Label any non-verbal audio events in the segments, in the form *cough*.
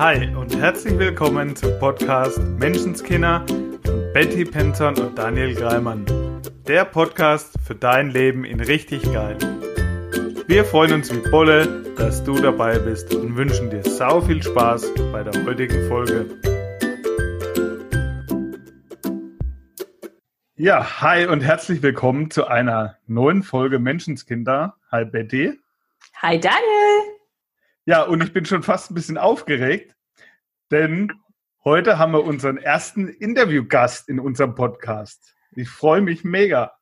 Hi und herzlich willkommen zum Podcast Menschenskinder von Betty Penton und Daniel Greimann. Der Podcast für dein Leben in richtig geil. Wir freuen uns wie Bolle, dass du dabei bist und wünschen dir sau viel Spaß bei der heutigen Folge. Ja, hi und herzlich willkommen zu einer neuen Folge Menschenskinder. Hi Betty. Hi Daniel. Ja, und ich bin schon fast ein bisschen aufgeregt, denn heute haben wir unseren ersten Interviewgast in unserem Podcast. Ich freue mich mega.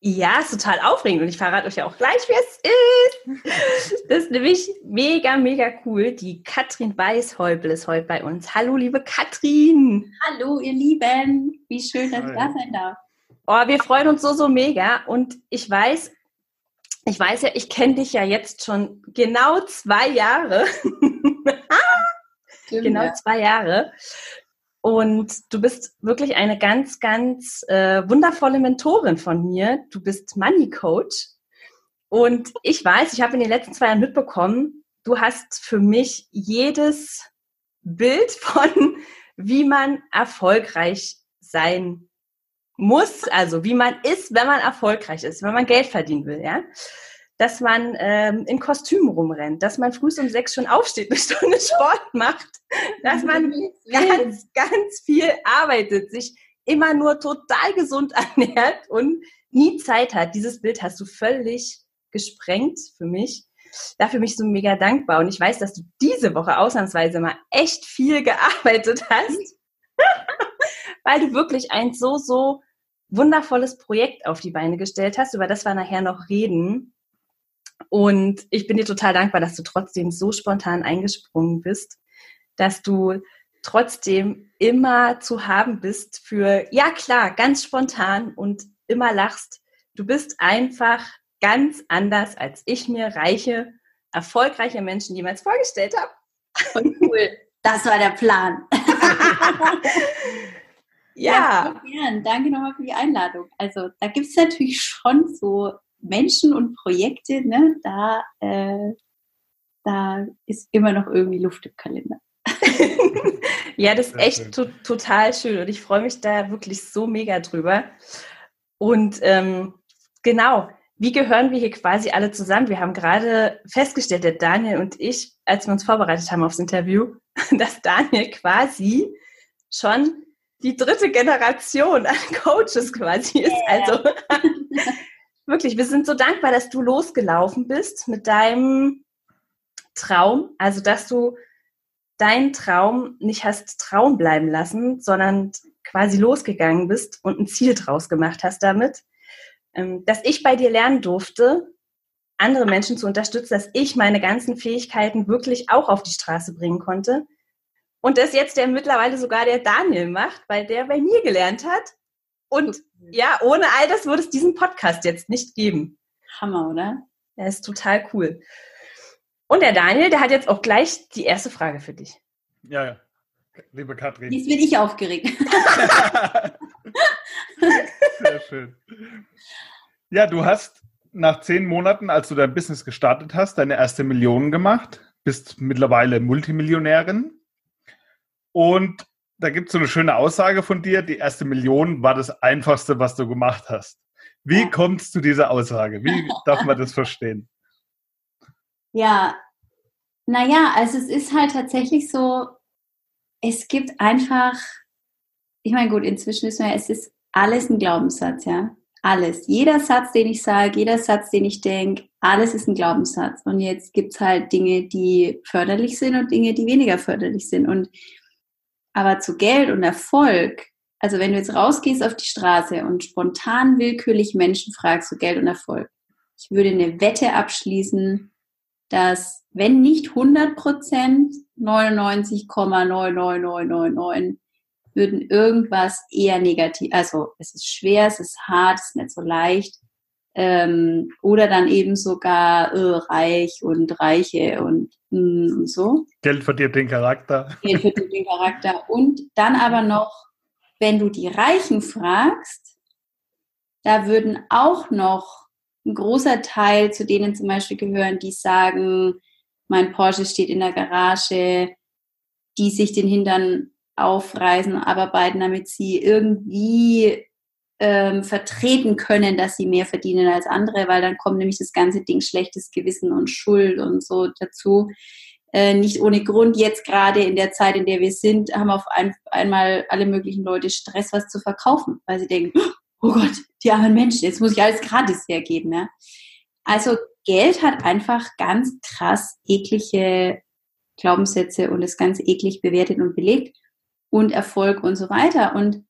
Ja, ist total aufregend und ich verrate euch ja auch gleich, wer es ist. Das ist nämlich mega, mega cool. Die Katrin Weißhäubel ist heute bei uns. Hallo, liebe Katrin. Hallo, ihr Lieben. Wie schön, dass ich da sein darf. Oh, wir freuen uns so, so mega. Und ich weiß, ich weiß ja, ich kenne dich ja jetzt schon genau zwei Jahre. *laughs* Stimmt, genau zwei Jahre. Und du bist wirklich eine ganz, ganz äh, wundervolle Mentorin von mir. Du bist Money Coach. Und ich weiß, ich habe in den letzten zwei Jahren mitbekommen, du hast für mich jedes Bild von, *laughs* wie man erfolgreich sein muss, also wie man ist, wenn man erfolgreich ist, wenn man Geld verdienen will, ja. Dass man ähm, in Kostümen rumrennt, dass man früh um sechs schon aufsteht, *laughs* eine Stunde Sport macht, dass man ganz, ganz viel arbeitet, sich immer nur total gesund *laughs* ernährt und nie Zeit hat. Dieses Bild hast du völlig gesprengt für mich. Dafür bin ich so mega dankbar. Und ich weiß, dass du diese Woche ausnahmsweise mal echt viel gearbeitet hast *laughs* weil du wirklich ein so, so wundervolles Projekt auf die Beine gestellt hast, über das wir nachher noch reden. Und ich bin dir total dankbar, dass du trotzdem so spontan eingesprungen bist, dass du trotzdem immer zu haben bist für, ja klar, ganz spontan und immer lachst. Du bist einfach ganz anders, als ich mir reiche, erfolgreiche Menschen jemals vorgestellt habe. Und cool. Das war der Plan. *laughs* Ja. ja gern. Danke nochmal für die Einladung. Also da gibt es natürlich schon so Menschen und Projekte, ne? da, äh, da ist immer noch irgendwie Luft im Kalender. *laughs* ja, das ist echt to total schön und ich freue mich da wirklich so mega drüber. Und ähm, genau, wie gehören wir hier quasi alle zusammen? Wir haben gerade festgestellt, der Daniel und ich, als wir uns vorbereitet haben aufs Interview, *laughs* dass Daniel quasi schon die dritte Generation an *laughs* Coaches quasi ist. Also *laughs* wirklich, wir sind so dankbar, dass du losgelaufen bist mit deinem Traum. Also, dass du deinen Traum nicht hast Traum bleiben lassen, sondern quasi losgegangen bist und ein Ziel draus gemacht hast damit. Ähm, dass ich bei dir lernen durfte, andere Menschen zu unterstützen, dass ich meine ganzen Fähigkeiten wirklich auch auf die Straße bringen konnte und das jetzt der mittlerweile sogar der Daniel macht, weil der bei mir gelernt hat. Und ja, ohne all das würde es diesen Podcast jetzt nicht geben. Hammer, oder? Der ist total cool. Und der Daniel, der hat jetzt auch gleich die erste Frage für dich. Ja, ja. Liebe Katrin. Jetzt bin ich aufgeregt. *laughs* Sehr schön. Ja, du hast nach zehn Monaten, als du dein Business gestartet hast, deine erste Million gemacht, bist mittlerweile Multimillionärin. Und da gibt es so eine schöne Aussage von dir, die erste Million war das Einfachste, was du gemacht hast. Wie ja. kommt es zu dieser Aussage? Wie darf man das verstehen? *laughs* Ja, naja, also es ist halt tatsächlich so, es gibt einfach, ich meine, gut, inzwischen ist es ist alles ein Glaubenssatz, ja. Alles. Jeder Satz, den ich sage, jeder Satz, den ich denke, alles ist ein Glaubenssatz. Und jetzt gibt es halt Dinge, die förderlich sind und Dinge, die weniger förderlich sind. Und aber zu Geld und Erfolg, also wenn du jetzt rausgehst auf die Straße und spontan willkürlich Menschen fragst zu Geld und Erfolg, ich würde eine Wette abschließen, dass wenn nicht 100 Prozent, 99,99999 würden irgendwas eher negativ, also es ist schwer, es ist hart, es ist nicht so leicht, ähm, oder dann eben sogar äh, reich und reiche und, mh, mm, und so. Geld verdient den Charakter. Geld verdient den Charakter. Und dann aber noch, wenn du die Reichen fragst, da würden auch noch ein großer Teil zu denen zum Beispiel gehören, die sagen, mein Porsche steht in der Garage, die sich den Hintern aufreißen, abarbeiten, damit sie irgendwie ähm, vertreten können, dass sie mehr verdienen als andere, weil dann kommt nämlich das ganze Ding schlechtes Gewissen und Schuld und so dazu. Äh, nicht ohne Grund jetzt gerade in der Zeit, in der wir sind, haben auf ein, einmal alle möglichen Leute Stress, was zu verkaufen, weil sie denken, *gasps* oh Gott, die armen Menschen, jetzt muss ich alles gratis hergeben. Ne? Also Geld hat einfach ganz krass eklige Glaubenssätze und ist ganz eklig bewertet und belegt und Erfolg und so weiter. Und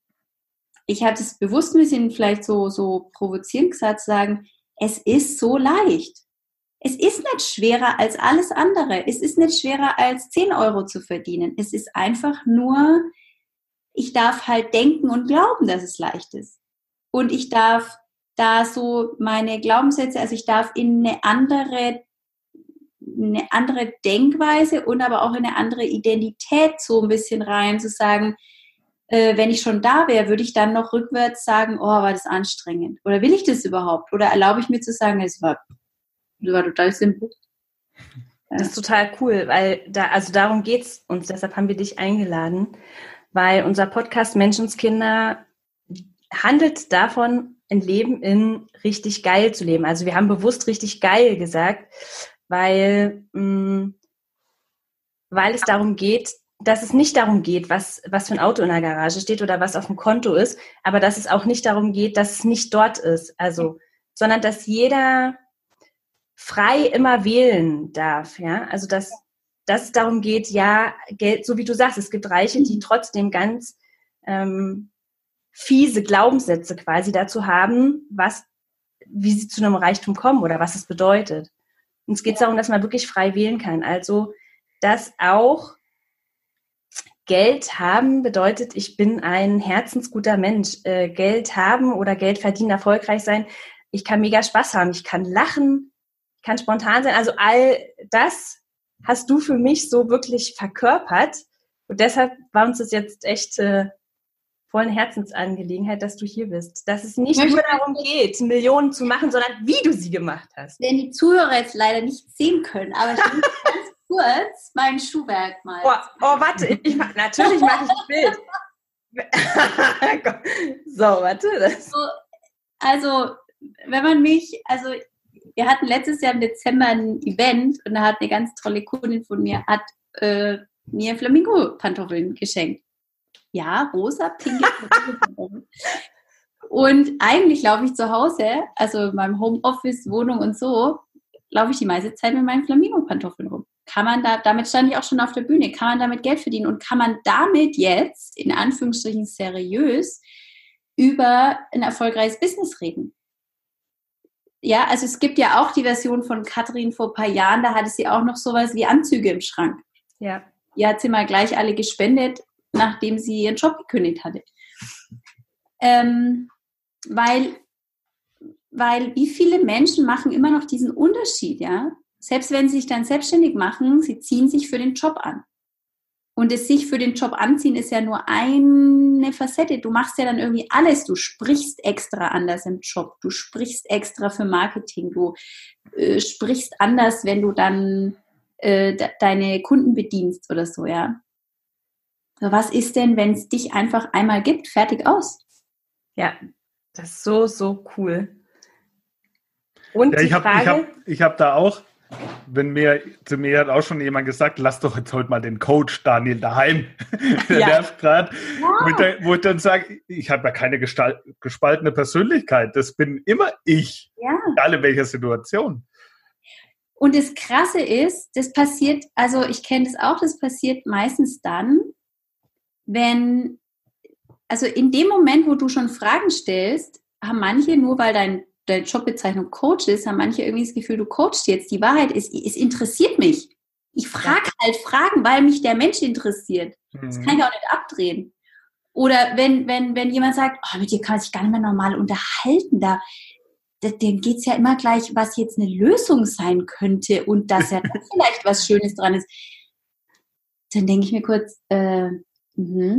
ich habe das bewusst ein bisschen vielleicht so, so provozierend gesagt, zu sagen, es ist so leicht. Es ist nicht schwerer als alles andere. Es ist nicht schwerer als 10 Euro zu verdienen. Es ist einfach nur, ich darf halt denken und glauben, dass es leicht ist. Und ich darf da so meine Glaubenssätze, also ich darf in eine andere, eine andere Denkweise und aber auch in eine andere Identität so ein bisschen rein, zu sagen, äh, wenn ich schon da wäre, würde ich dann noch rückwärts sagen, oh, war das anstrengend? Oder will ich das überhaupt? Oder erlaube ich mir zu sagen, es war, das war total simpel? Das ist total cool, weil da, also darum geht's uns, deshalb haben wir dich eingeladen, weil unser Podcast Menschenskinder handelt davon, ein Leben in richtig geil zu leben. Also wir haben bewusst richtig geil gesagt, weil, mh, mm, weil es darum geht, dass es nicht darum geht, was, was für ein Auto in der Garage steht oder was auf dem Konto ist, aber dass es auch nicht darum geht, dass es nicht dort ist. Also, sondern dass jeder frei immer wählen darf, ja. Also dass, dass es darum geht, ja, Geld, so wie du sagst, es gibt Reiche, die trotzdem ganz ähm, fiese Glaubenssätze quasi dazu haben, was, wie sie zu einem Reichtum kommen oder was es bedeutet. Und es geht darum, dass man wirklich frei wählen kann. Also, dass auch Geld haben bedeutet, ich bin ein herzensguter Mensch. Äh, Geld haben oder Geld verdienen, erfolgreich sein. Ich kann mega Spaß haben. Ich kann lachen. Ich kann spontan sein. Also all das hast du für mich so wirklich verkörpert. Und deshalb war uns das jetzt echt äh, voll eine Herzensangelegenheit, dass du hier bist. Dass es nicht nur darum geht, Millionen zu machen, sondern wie du sie gemacht hast. Wenn die Zuhörer jetzt leider nicht sehen können, aber ich *laughs* ganz kurz mein Schuhwerk mal. Oh, oh warte, ich mach, natürlich mache ich ein Bild. *laughs* so, warte. Das. So, also, wenn man mich, also wir hatten letztes Jahr im Dezember ein Event und da hat eine ganz tolle Kundin von mir hat äh, mir Flamingo-Pantoffeln geschenkt. Ja, rosa, pinke Und eigentlich laufe ich zu Hause, also in meinem Homeoffice, Wohnung und so, laufe ich die meiste Zeit mit meinen Flamingo-Pantoffeln rum kann man da, damit stand ich auch schon auf der Bühne, kann man damit Geld verdienen und kann man damit jetzt, in Anführungsstrichen seriös, über ein erfolgreiches Business reden? Ja, also es gibt ja auch die Version von Katrin vor ein paar Jahren, da hatte sie auch noch sowas wie Anzüge im Schrank. Ja. Die hat sie mal gleich alle gespendet, nachdem sie ihren Job gekündigt hatte. Ähm, weil, weil wie viele Menschen machen immer noch diesen Unterschied, ja? Selbst wenn sie sich dann selbstständig machen, sie ziehen sich für den Job an. Und das sich für den Job anziehen ist ja nur eine Facette. Du machst ja dann irgendwie alles. Du sprichst extra anders im Job. Du sprichst extra für Marketing. Du äh, sprichst anders, wenn du dann äh, de deine Kunden bedienst oder so, ja. So, was ist denn, wenn es dich einfach einmal gibt? Fertig aus. Ja, das ist so, so cool. Und ja, ich habe hab, hab da auch wenn mir, zu mir hat auch schon jemand gesagt, lass doch jetzt heute mal den Coach Daniel daheim. *laughs* Der ja. nervt gerade. Ja. Wo ich dann sage, ich habe ja keine Gestalt, gespaltene Persönlichkeit. Das bin immer ich. Ja. Egal in welcher Situation. Und das Krasse ist, das passiert, also ich kenne das auch, das passiert meistens dann, wenn, also in dem Moment, wo du schon Fragen stellst, haben manche, nur weil dein deine Jobbezeichnung Coach ist, haben manche irgendwie das Gefühl, du coachst jetzt. Die Wahrheit ist, es interessiert mich. Ich frage halt Fragen, weil mich der Mensch interessiert. Das kann ich mhm. auch nicht abdrehen. Oder wenn, wenn, wenn jemand sagt, oh, mit dir kann man sich gar nicht mehr normal unterhalten, da, dem geht es ja immer gleich, was jetzt eine Lösung sein könnte und dass ja *laughs* vielleicht was Schönes dran ist. Dann denke ich mir kurz, äh, mh,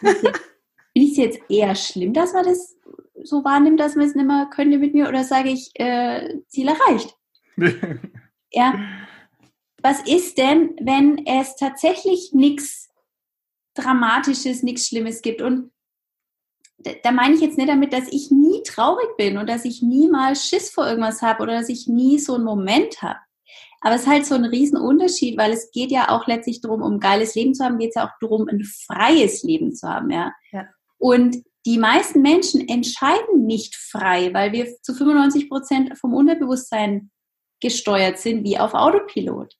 finde *laughs* ich es jetzt eher schlimm, dass man das so wahrnimmt, dass man es nicht mehr könnte mit mir oder sage ich, äh, Ziel erreicht. *laughs* ja. was ist denn, wenn es tatsächlich nichts Dramatisches, nichts Schlimmes gibt? Und da meine ich jetzt nicht damit, dass ich nie traurig bin und dass ich nie mal Schiss vor irgendwas habe oder dass ich nie so einen Moment habe. Aber es ist halt so ein Riesenunterschied, weil es geht ja auch letztlich darum, um ein geiles Leben zu haben, geht es ja auch darum, ein freies Leben zu haben, ja. ja. Und die meisten Menschen entscheiden nicht frei, weil wir zu 95 Prozent vom Unterbewusstsein gesteuert sind, wie auf Autopilot.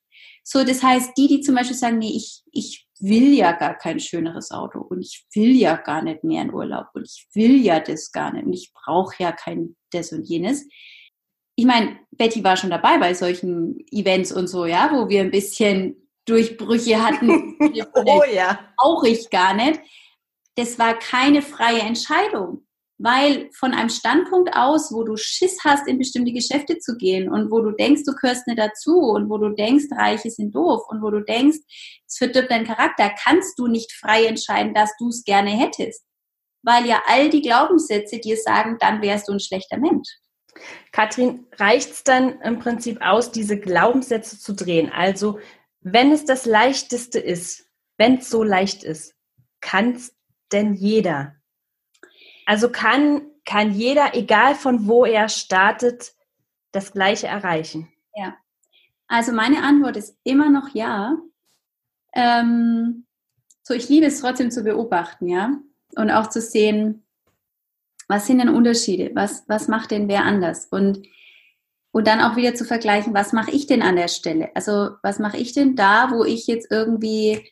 So, das heißt, die, die zum Beispiel sagen, nee, ich, ich will ja gar kein schöneres Auto und ich will ja gar nicht mehr in Urlaub und ich will ja das gar nicht und ich brauche ja kein das und jenes. Ich meine, Betty war schon dabei bei solchen Events und so, ja, wo wir ein bisschen Durchbrüche hatten. *laughs* oh ja. Brauche ich gar nicht das war keine freie Entscheidung, weil von einem Standpunkt aus, wo du Schiss hast, in bestimmte Geschäfte zu gehen und wo du denkst, du gehörst nicht dazu und wo du denkst, Reiche sind doof und wo du denkst, es verdirbt deinen Charakter, kannst du nicht frei entscheiden, dass du es gerne hättest. Weil ja all die Glaubenssätze dir sagen, dann wärst du ein schlechter Mensch. Katrin, reicht es dann im Prinzip aus, diese Glaubenssätze zu drehen? Also, wenn es das Leichteste ist, wenn es so leicht ist, kann es denn jeder? Also kann, kann jeder, egal von wo er startet, das Gleiche erreichen? Ja. Also meine Antwort ist immer noch ja. Ähm, so, ich liebe es trotzdem zu beobachten, ja. Und auch zu sehen, was sind denn Unterschiede? Was, was macht denn wer anders? Und, und dann auch wieder zu vergleichen, was mache ich denn an der Stelle? Also, was mache ich denn da, wo ich jetzt irgendwie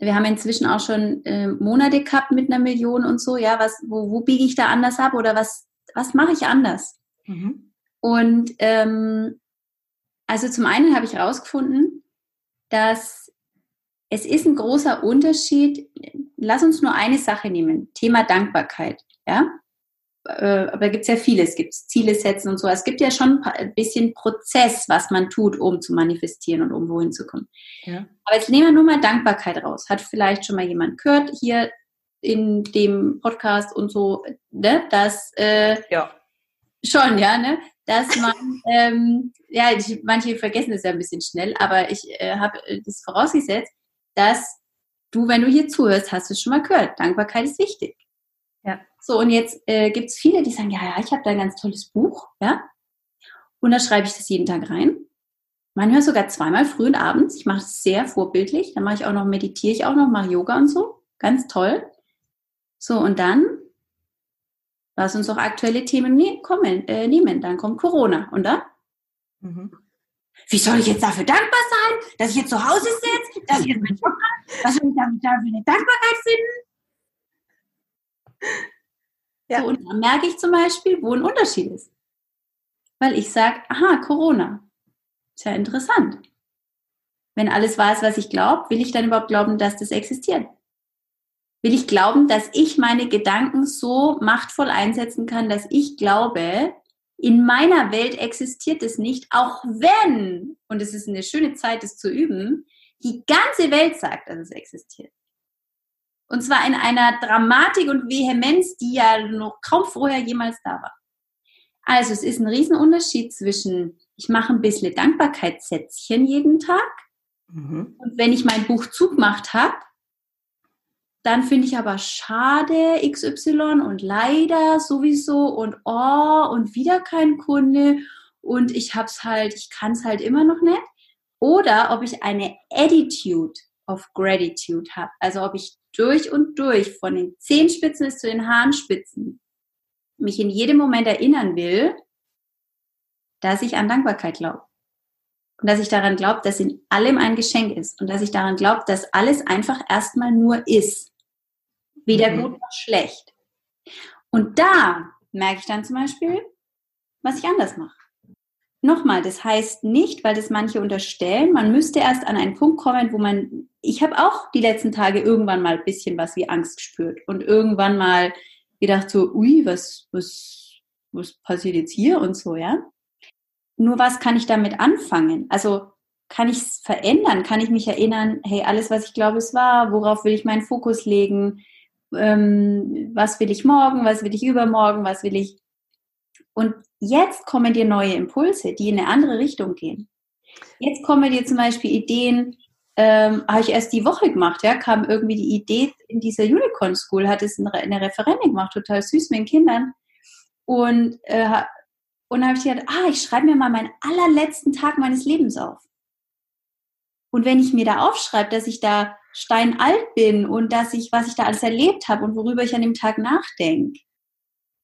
wir haben inzwischen auch schon äh, Monate gehabt mit einer Million und so, ja, was, wo, wo biege ich da anders ab oder was, was mache ich anders? Mhm. Und ähm, also zum einen habe ich herausgefunden, dass es ist ein großer Unterschied. Lass uns nur eine Sache nehmen: Thema Dankbarkeit. Ja, äh, aber da gibt es ja viele. Es gibt Ziele setzen und so. Es gibt ja schon ein bisschen Prozess, was man tut, um zu manifestieren und um wohin zu kommen. Ja. Aber jetzt nehmen wir nur mal Dankbarkeit raus. Hat vielleicht schon mal jemand gehört hier in dem Podcast und so, ne, dass äh, ja. schon, ja, ne, dass man, *laughs* ähm, ja, ich, manche vergessen das ja ein bisschen schnell, aber ich äh, habe das vorausgesetzt, dass du, wenn du hier zuhörst, hast du es schon mal gehört. Dankbarkeit ist wichtig. Ja. So, und jetzt äh, gibt es viele, die sagen, ja, ja, ich habe da ein ganz tolles Buch, ja. Und da schreibe ich das jeden Tag rein. Manchmal sogar zweimal früh und abends. Ich mache es sehr vorbildlich. Dann mache ich auch noch, meditiere ich auch noch, mache Yoga und so. Ganz toll. So, und dann lass uns auch aktuelle Themen ne kommen, äh, nehmen. Dann kommt Corona. Und dann? Mhm. Wie soll ich jetzt dafür dankbar sein, dass ich jetzt zu Hause sitze, dass ich jetzt meinen Job habe? Was soll ich dafür eine Dankbarkeit finden? Ja. So, und dann merke ich zum Beispiel, wo ein Unterschied ist. Weil ich sage, aha, Corona. Ist ja interessant. Wenn alles wahr ist, was ich glaube, will ich dann überhaupt glauben, dass das existiert? Will ich glauben, dass ich meine Gedanken so machtvoll einsetzen kann, dass ich glaube, in meiner Welt existiert es nicht, auch wenn, und es ist eine schöne Zeit, es zu üben, die ganze Welt sagt, dass es existiert. Und zwar in einer Dramatik und Vehemenz, die ja noch kaum vorher jemals da war. Also es ist ein Riesenunterschied zwischen, ich mache ein bisschen Dankbarkeitssätzchen jeden Tag. Mhm. Und wenn ich mein Buch zugemacht habe, dann finde ich aber schade XY und leider sowieso und oh und wieder kein Kunde und ich hab's halt, ich kann es halt immer noch nicht. Oder ob ich eine Attitude of Gratitude habe. Also ob ich durch und durch von den Zehenspitzen bis zu den Haarspitzen mich in jedem Moment erinnern will, dass ich an Dankbarkeit glaube. Und dass ich daran glaube, dass in allem ein Geschenk ist. Und dass ich daran glaube, dass alles einfach erstmal nur ist. Weder mhm. gut noch schlecht. Und da merke ich dann zum Beispiel, was ich anders mache. Nochmal, das heißt nicht, weil das manche unterstellen, man müsste erst an einen Punkt kommen, wo man, ich habe auch die letzten Tage irgendwann mal ein bisschen was wie Angst gespürt und irgendwann mal gedacht so, ui, was, was, was passiert jetzt hier und so, ja. Nur was kann ich damit anfangen? Also kann ich es verändern? Kann ich mich erinnern, hey, alles, was ich glaube, es war, worauf will ich meinen Fokus legen? Ähm, was will ich morgen? Was will ich übermorgen? Was will ich? Und jetzt kommen dir neue Impulse, die in eine andere Richtung gehen. Jetzt kommen dir zum Beispiel Ideen, ähm, habe ich erst die Woche gemacht, ja, kam irgendwie die Idee in dieser Unicorn School, hat es eine Referentin gemacht, total süß mit den Kindern. Und, äh, und habe ich gedacht, ah, ich schreibe mir mal meinen allerletzten Tag meines Lebens auf. Und wenn ich mir da aufschreibe, dass ich da steinalt bin und dass ich, was ich da alles erlebt habe und worüber ich an dem Tag nachdenke,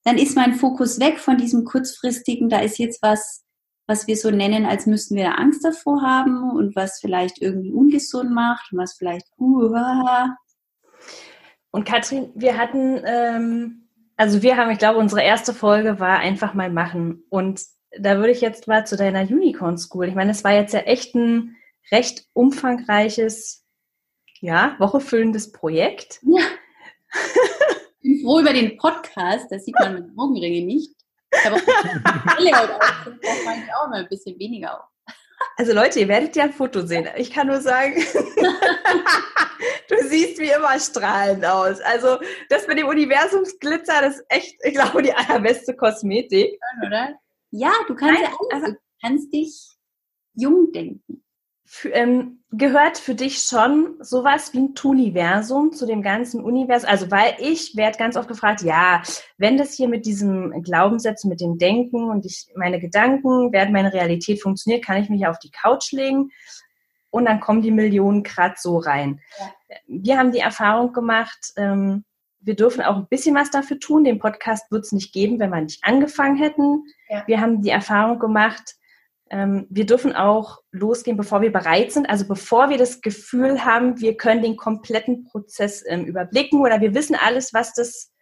dann ist mein Fokus weg von diesem kurzfristigen, da ist jetzt was, was wir so nennen, als müssten wir Angst davor haben und was vielleicht irgendwie ungesund macht und was vielleicht uh, und Katrin, wir hatten, ähm, also wir haben, ich glaube, unsere erste Folge war einfach mal machen. Und da würde ich jetzt mal zu deiner Unicorn School. Ich meine, es war jetzt ja echt ein recht umfangreiches, ja, wochefüllendes Projekt. Ja. *laughs* Ich bin froh über den Podcast, da sieht man meine Augenringe nicht. Ich habe auch auch mal ein bisschen weniger auf. Also Leute, ihr werdet ja ein Foto sehen. Ich kann nur sagen, *laughs* du siehst wie immer strahlend aus. Also das mit dem Universumsglitzer, das ist echt, ich glaube, die allerbeste Kosmetik. Oder? Ja, du kannst Nein, ja alles, du kannst dich jung denken ähm, gehört für dich schon sowas wie ein Tuniversum zu dem ganzen Universum? Also, weil ich werde ganz oft gefragt, ja, wenn das hier mit diesem Glaubenssätzen, mit dem Denken und ich, meine Gedanken, werden meine Realität funktioniert, kann ich mich auf die Couch legen und dann kommen die Millionen Grad so rein. Ja. Wir haben die Erfahrung gemacht, ähm, wir dürfen auch ein bisschen was dafür tun. Den Podcast wird es nicht geben, wenn wir nicht angefangen hätten. Ja. Wir haben die Erfahrung gemacht, wir dürfen auch losgehen, bevor wir bereit sind. Also bevor wir das Gefühl haben, wir können den kompletten Prozess ähm, überblicken oder wir wissen alles, was das,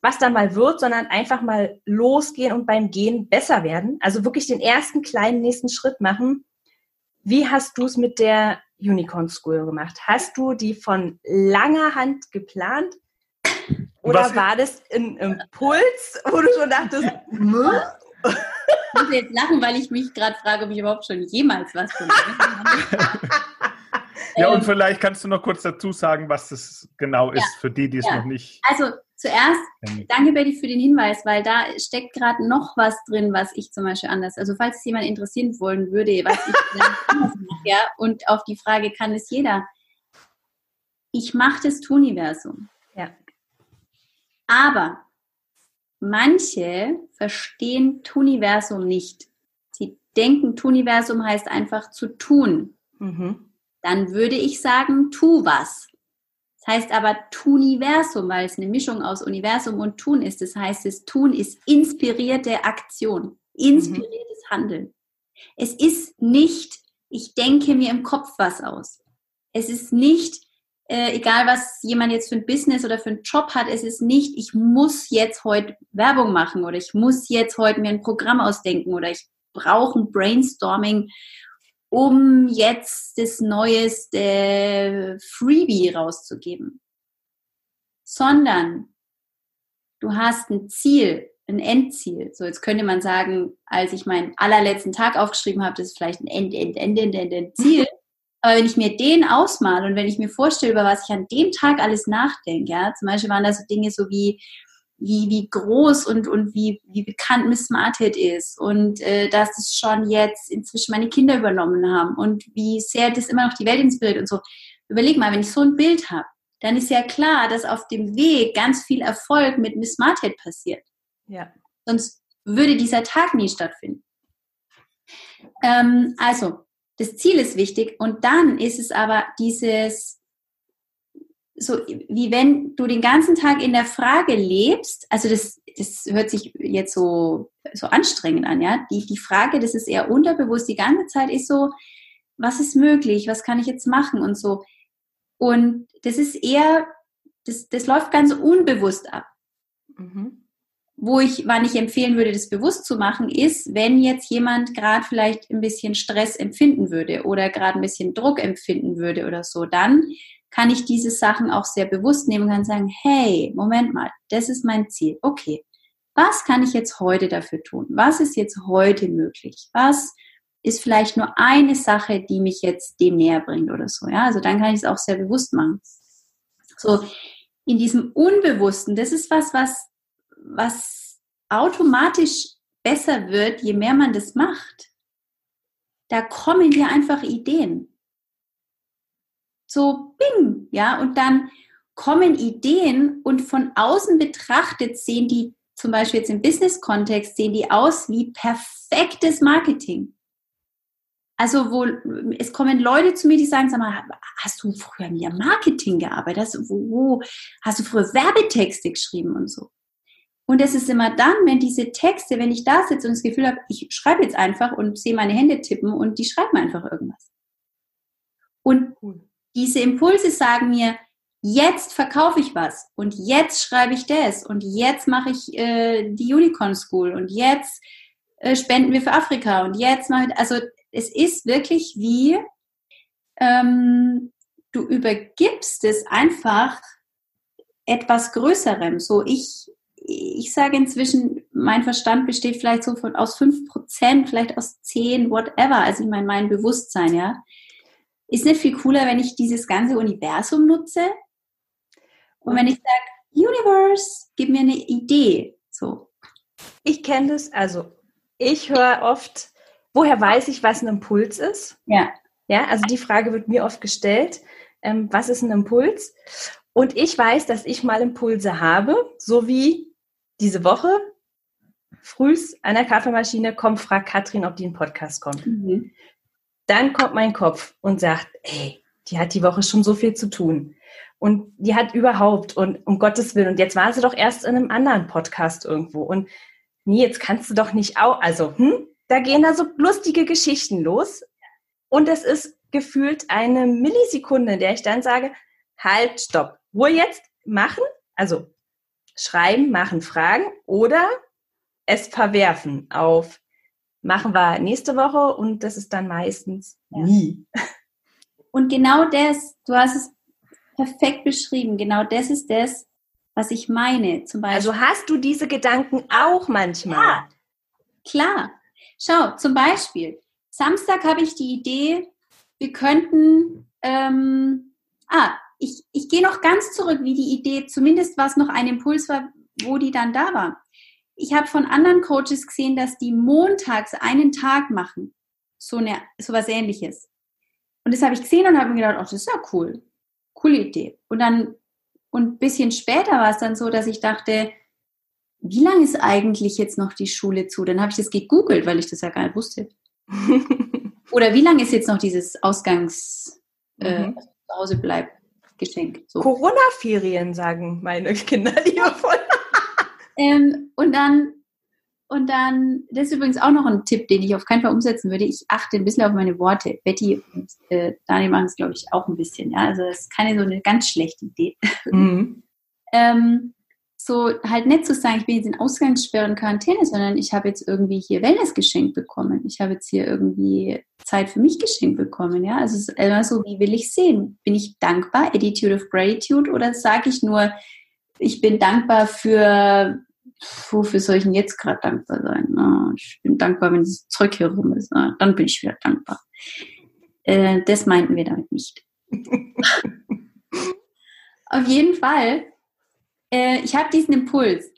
was da mal wird, sondern einfach mal losgehen und beim Gehen besser werden. Also wirklich den ersten kleinen nächsten Schritt machen. Wie hast du es mit der Unicorn School gemacht? Hast du die von langer Hand geplant? Oder was war das ein Impuls, wo du schon dachtest, *laughs* Ich muss jetzt lachen, weil ich mich gerade frage, ob ich überhaupt schon jemals was von Ja, und ähm, vielleicht kannst du noch kurz dazu sagen, was das genau ist, ja, für die, die es ja. noch nicht. Also zuerst, danke Betty für den Hinweis, weil da steckt gerade noch was drin, was ich zum Beispiel anders. Also falls es jemand interessieren wollen würde, was ich *laughs* anders mache, ja, und auf die Frage, kann es jeder? Ich mache das Tuniversum. Ja. Aber Manche verstehen Tuniversum nicht. Sie denken, Tuniversum heißt einfach zu tun. Mhm. Dann würde ich sagen, tu was. Das heißt aber Tuniversum, weil es eine Mischung aus Universum und Tun ist. Das heißt, das Tun ist inspirierte Aktion, inspiriertes mhm. Handeln. Es ist nicht, ich denke mir im Kopf was aus. Es ist nicht, äh, egal was jemand jetzt für ein Business oder für einen Job hat, es ist nicht, ich muss jetzt heute Werbung machen oder ich muss jetzt heute mir ein Programm ausdenken oder ich brauche ein Brainstorming, um jetzt das neueste Freebie rauszugeben. Sondern du hast ein Ziel, ein Endziel. So, jetzt könnte man sagen, als ich meinen allerletzten Tag aufgeschrieben habe, das ist vielleicht ein End, End, End, End, End, End Ziel. Aber wenn ich mir den ausmale und wenn ich mir vorstelle, über was ich an dem Tag alles nachdenke, ja, zum Beispiel waren da so Dinge so wie, wie, wie groß und, und wie, wie bekannt Miss Martet ist und äh, dass es schon jetzt inzwischen meine Kinder übernommen haben und wie sehr das immer noch die Welt inspiriert und so. Überleg mal, wenn ich so ein Bild habe, dann ist ja klar, dass auf dem Weg ganz viel Erfolg mit Miss Martet passiert. Ja. Sonst würde dieser Tag nie stattfinden. Ähm, also, das Ziel ist wichtig und dann ist es aber dieses, so wie wenn du den ganzen Tag in der Frage lebst, also das, das hört sich jetzt so, so anstrengend an, ja. Die, die Frage, das ist eher unterbewusst, die ganze Zeit ist so, was ist möglich, was kann ich jetzt machen und so. Und das ist eher, das, das läuft ganz unbewusst ab. Mhm wo ich, wann ich empfehlen würde, das bewusst zu machen, ist, wenn jetzt jemand gerade vielleicht ein bisschen Stress empfinden würde oder gerade ein bisschen Druck empfinden würde oder so, dann kann ich diese Sachen auch sehr bewusst nehmen und kann sagen, hey, Moment mal, das ist mein Ziel. Okay, was kann ich jetzt heute dafür tun? Was ist jetzt heute möglich? Was ist vielleicht nur eine Sache, die mich jetzt dem näher bringt oder so? Ja, also dann kann ich es auch sehr bewusst machen. So, in diesem Unbewussten, das ist was, was was automatisch besser wird, je mehr man das macht. da kommen dir einfach Ideen. So, bing, ja, und dann kommen Ideen und von außen betrachtet sehen die, zum Beispiel jetzt im Business-Kontext, sehen die aus wie perfektes Marketing. Also wo es kommen Leute zu mir, die sagen, sag mal, hast du früher im Marketing gearbeitet? Hast, wo, wo, hast du früher Werbetexte geschrieben und so? Und es ist immer dann, wenn diese Texte, wenn ich da sitze und das Gefühl habe, ich schreibe jetzt einfach und sehe meine Hände tippen und die schreiben einfach irgendwas. Und diese Impulse sagen mir, jetzt verkaufe ich was und jetzt schreibe ich das und jetzt mache ich äh, die Unicorn School und jetzt äh, spenden wir für Afrika und jetzt mache ich, also es ist wirklich wie, ähm, du übergibst es einfach etwas Größerem. So, ich, ich sage inzwischen, mein Verstand besteht vielleicht so von, aus fünf Prozent, vielleicht aus zehn, whatever. Also ich meine, mein Bewusstsein, ja. Ist nicht viel cooler, wenn ich dieses ganze Universum nutze. Und wenn ich sage, Universe, gib mir eine Idee. So. Ich kenne das, also ich höre oft, woher weiß ich, was ein Impuls ist? Ja. Ja, also die Frage wird mir oft gestellt, ähm, was ist ein Impuls? Und ich weiß, dass ich mal Impulse habe, so wie diese Woche frühs an der Kaffeemaschine kommt, fragt Katrin, ob die in Podcast kommt. Mhm. Dann kommt mein Kopf und sagt, ey, die hat die Woche schon so viel zu tun. Und die hat überhaupt und um Gottes Willen. Und jetzt war sie doch erst in einem anderen Podcast irgendwo. Und nee, jetzt kannst du doch nicht auch, also, hm, da gehen da so lustige Geschichten los. Und es ist gefühlt eine Millisekunde, in der ich dann sage, halt, stopp. Ruhe jetzt machen, also schreiben, machen, fragen oder es verwerfen auf machen wir nächste Woche und das ist dann meistens ja. nie. *laughs* Und genau das, du hast es perfekt beschrieben, genau das ist das, was ich meine. Zum Beispiel. Also hast du diese Gedanken auch manchmal? Ja, klar. Schau, zum Beispiel, Samstag habe ich die Idee, wir könnten, ähm, ah, ich, ich gehe noch ganz zurück, wie die Idee, zumindest was noch ein Impuls war, wo die dann da war. Ich habe von anderen Coaches gesehen, dass die montags einen Tag machen. So, eine, so was ähnliches. Und das habe ich gesehen und habe mir gedacht, oh, das ist ja cool. Coole Idee. Und dann, und ein bisschen später war es dann so, dass ich dachte, wie lange ist eigentlich jetzt noch die Schule zu? Dann habe ich das gegoogelt, weil ich das ja gar nicht wusste. *laughs* Oder wie lange ist jetzt noch dieses Ausgangs äh, mhm. zu Hause bleibt Geschenk? So. Corona-Ferien, sagen meine Kinder liebevoll. ähm, und dann, und dann, das ist übrigens auch noch ein Tipp, den ich auf keinen Fall umsetzen würde. Ich achte ein bisschen auf meine Worte. Betty und äh, Daniel machen es, glaube ich, auch ein bisschen. Ja, also das ist keine so eine ganz schlechte Idee. Mhm. *laughs* ähm, so halt nicht zu sagen, ich bin jetzt in Ausgangssperre und Quarantäne, sondern ich habe jetzt irgendwie hier Wellness geschenkt bekommen. Ich habe jetzt hier irgendwie Zeit für mich geschenkt bekommen. Ja, also es ist immer so, wie will ich sehen? Bin ich dankbar, Attitude of Gratitude, oder sage ich nur, ich bin dankbar für, wofür soll ich denn jetzt gerade dankbar sein? Oh, ich bin dankbar, wenn das Zeug hier rum ist. Oh, dann bin ich wieder dankbar. Äh, das meinten wir damit nicht. *laughs* Auf jeden Fall äh, ich habe diesen Impuls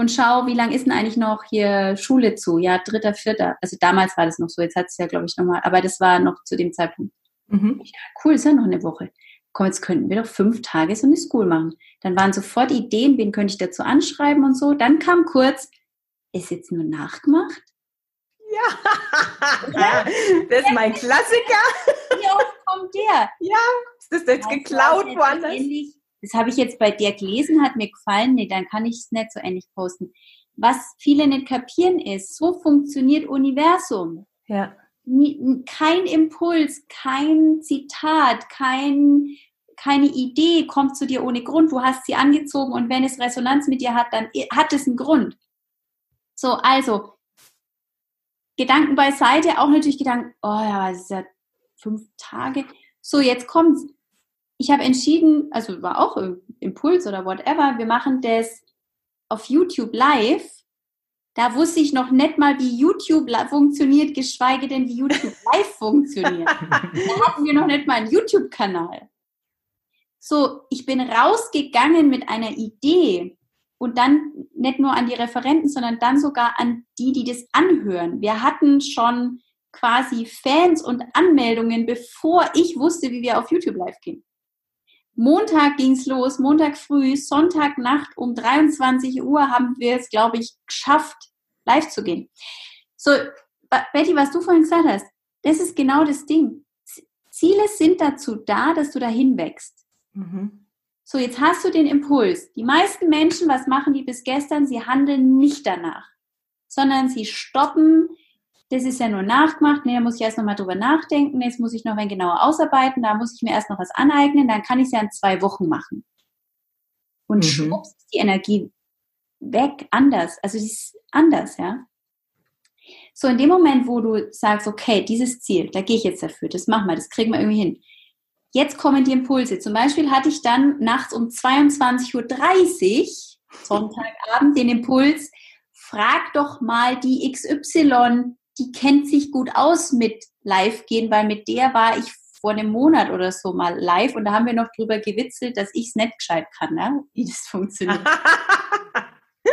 und schau, wie lange ist denn eigentlich noch hier Schule zu? Ja, dritter, vierter. Also damals war das noch so, jetzt hat es ja, glaube ich, nochmal, aber das war noch zu dem Zeitpunkt. Mhm. Ja, cool, ist ja noch eine Woche. Komm, jetzt könnten wir doch fünf Tage so eine School machen. Dann waren sofort Ideen, wen könnte ich dazu anschreiben und so. Dann kam kurz, ist jetzt nur nachgemacht? Ja, *laughs* das ist mein Klassiker. Wie oft kommt der? Ja, ist das jetzt geklaut woanders? Ähnlich das habe ich jetzt bei dir gelesen, hat mir gefallen, nee, dann kann ich es nicht so ähnlich posten. Was viele nicht kapieren ist, so funktioniert Universum. Ja. Kein Impuls, kein Zitat, kein, keine Idee kommt zu dir ohne Grund. Du hast sie angezogen und wenn es Resonanz mit dir hat, dann hat es einen Grund. So, also, Gedanken beiseite, auch natürlich Gedanken, oh ja, es ist ja fünf Tage. So, jetzt kommt's ich habe entschieden, also war auch Impuls oder whatever, wir machen das auf YouTube live. Da wusste ich noch nicht mal, wie YouTube funktioniert, geschweige denn, wie YouTube *laughs* live funktioniert. da hatten wir noch nicht mal einen YouTube-Kanal. So, ich bin rausgegangen mit einer Idee und dann nicht nur an die Referenten, sondern dann sogar an die, die das anhören. Wir hatten schon quasi Fans und Anmeldungen, bevor ich wusste, wie wir auf YouTube live gehen. Montag ging es los, Montag früh, Sonntagnacht um 23 Uhr haben wir es, glaube ich, geschafft, live zu gehen. So, Betty, was du vorhin gesagt hast, das ist genau das Ding. Ziele sind dazu da, dass du dahin wächst. Mhm. So, jetzt hast du den Impuls. Die meisten Menschen, was machen die bis gestern? Sie handeln nicht danach, sondern sie stoppen. Das ist ja nur nachgemacht. Nee, da muss ich erst nochmal drüber nachdenken. Jetzt muss ich noch ein genauer ausarbeiten. Da muss ich mir erst noch was aneignen. Dann kann ich es ja in zwei Wochen machen. Und mhm. schwupps ist die Energie weg, anders. Also sie ist anders, ja. So, in dem Moment, wo du sagst, okay, dieses Ziel, da gehe ich jetzt dafür, das machen wir, das kriegen wir irgendwie hin. Jetzt kommen die Impulse. Zum Beispiel hatte ich dann nachts um 22.30 Uhr, Sonntagabend, den Impuls, frag doch mal die XY, die kennt sich gut aus mit live gehen, weil mit der war ich vor einem Monat oder so mal live und da haben wir noch drüber gewitzelt, dass ich es nicht gescheit kann, ne? wie das funktioniert. *laughs*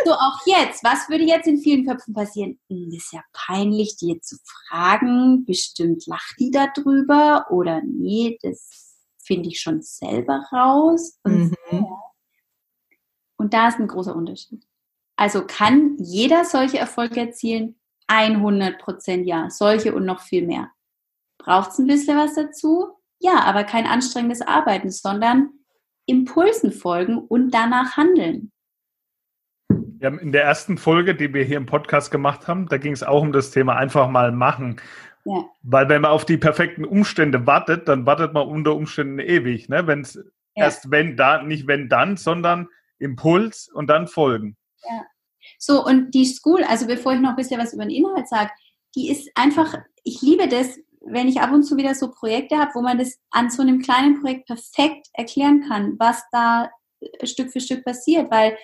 So, auch jetzt, was würde jetzt in vielen Köpfen passieren? Hm, ist ja peinlich, die jetzt zu fragen. Bestimmt lacht die da drüber oder nee, das finde ich schon selber raus. Und, mhm. und da ist ein großer Unterschied. Also kann jeder solche Erfolge erzielen? 100 Prozent ja. Solche und noch viel mehr. Braucht es ein bisschen was dazu? Ja, aber kein anstrengendes Arbeiten, sondern Impulsen folgen und danach handeln. Ja, in der ersten Folge, die wir hier im Podcast gemacht haben, da ging es auch um das Thema einfach mal machen. Ja. Weil wenn man auf die perfekten Umstände wartet, dann wartet man unter Umständen ewig. Ne? Wenn es ja. erst wenn da, nicht wenn dann, sondern Impuls und dann folgen. Ja. So, und die School, also bevor ich noch ein bisschen was über den Inhalt sage, die ist einfach, ich liebe das, wenn ich ab und zu wieder so Projekte habe, wo man das an so einem kleinen Projekt perfekt erklären kann, was da Stück für Stück passiert, weil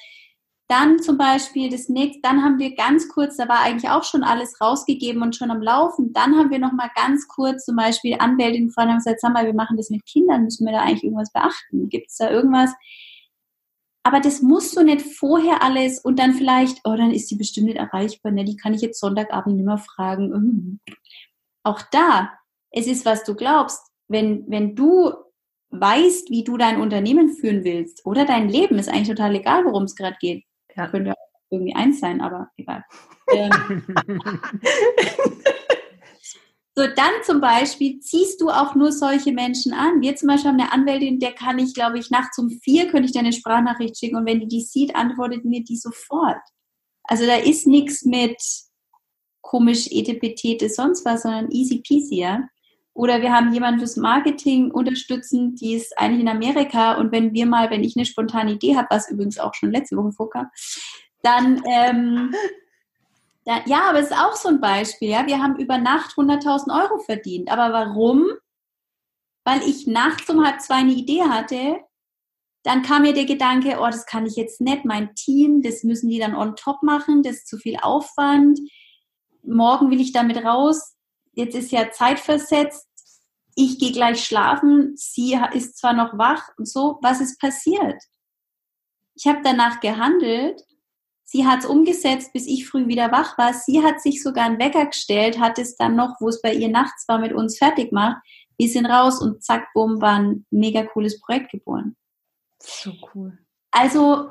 dann zum Beispiel das nächste, dann haben wir ganz kurz, da war eigentlich auch schon alles rausgegeben und schon am Laufen. Dann haben wir noch mal ganz kurz zum Beispiel Anwältin gefragt haben gesagt, sag mal, wir machen das mit Kindern, müssen wir da eigentlich irgendwas beachten? Gibt es da irgendwas? Aber das musst du nicht vorher alles und dann vielleicht, oh, dann ist die bestimmt nicht erreichbar, ne? Die kann ich jetzt Sonntagabend nicht mehr fragen. Mhm. Auch da, es ist, was du glaubst. Wenn, wenn du weißt, wie du dein Unternehmen führen willst oder dein Leben, ist eigentlich total egal, worum es gerade geht ja. Könnte irgendwie eins sein, aber egal. *laughs* Ähm, *laughs* so, dann zum Beispiel ziehst du auch nur solche Menschen an. Wir zum Beispiel haben eine Anwältin, der kann ich, glaube ich, nachts um vier könnte ich dir eine Sprachnachricht schicken und wenn die die sieht, antwortet mir die sofort. Also da ist nichts mit komisch etepetete sonst was, sondern easy peasy, ja. Oder wir haben jemanden fürs Marketing unterstützen, die ist eigentlich in Amerika und wenn wir mal, wenn ich eine spontane Idee habe, was übrigens auch schon letzte Woche vorkam, dann, ähm, *laughs* dann, ja, aber es ist auch so ein Beispiel, ja, wir haben über Nacht 100.000 Euro verdient. Aber warum? Weil ich nachts um halb zwei eine Idee hatte, dann kam mir der Gedanke, oh, das kann ich jetzt nicht, mein Team, das müssen die dann on top machen, das ist zu viel Aufwand. Morgen will ich damit raus, jetzt ist ja Zeit versetzt, ich gehe gleich schlafen, sie ist zwar noch wach und so, was ist passiert? Ich habe danach gehandelt, sie hat es umgesetzt, bis ich früh wieder wach war, sie hat sich sogar einen Wecker gestellt, hat es dann noch, wo es bei ihr nachts war, mit uns fertig gemacht, wir sind raus und zack, bumm, war ein mega cooles Projekt geboren. So cool. Also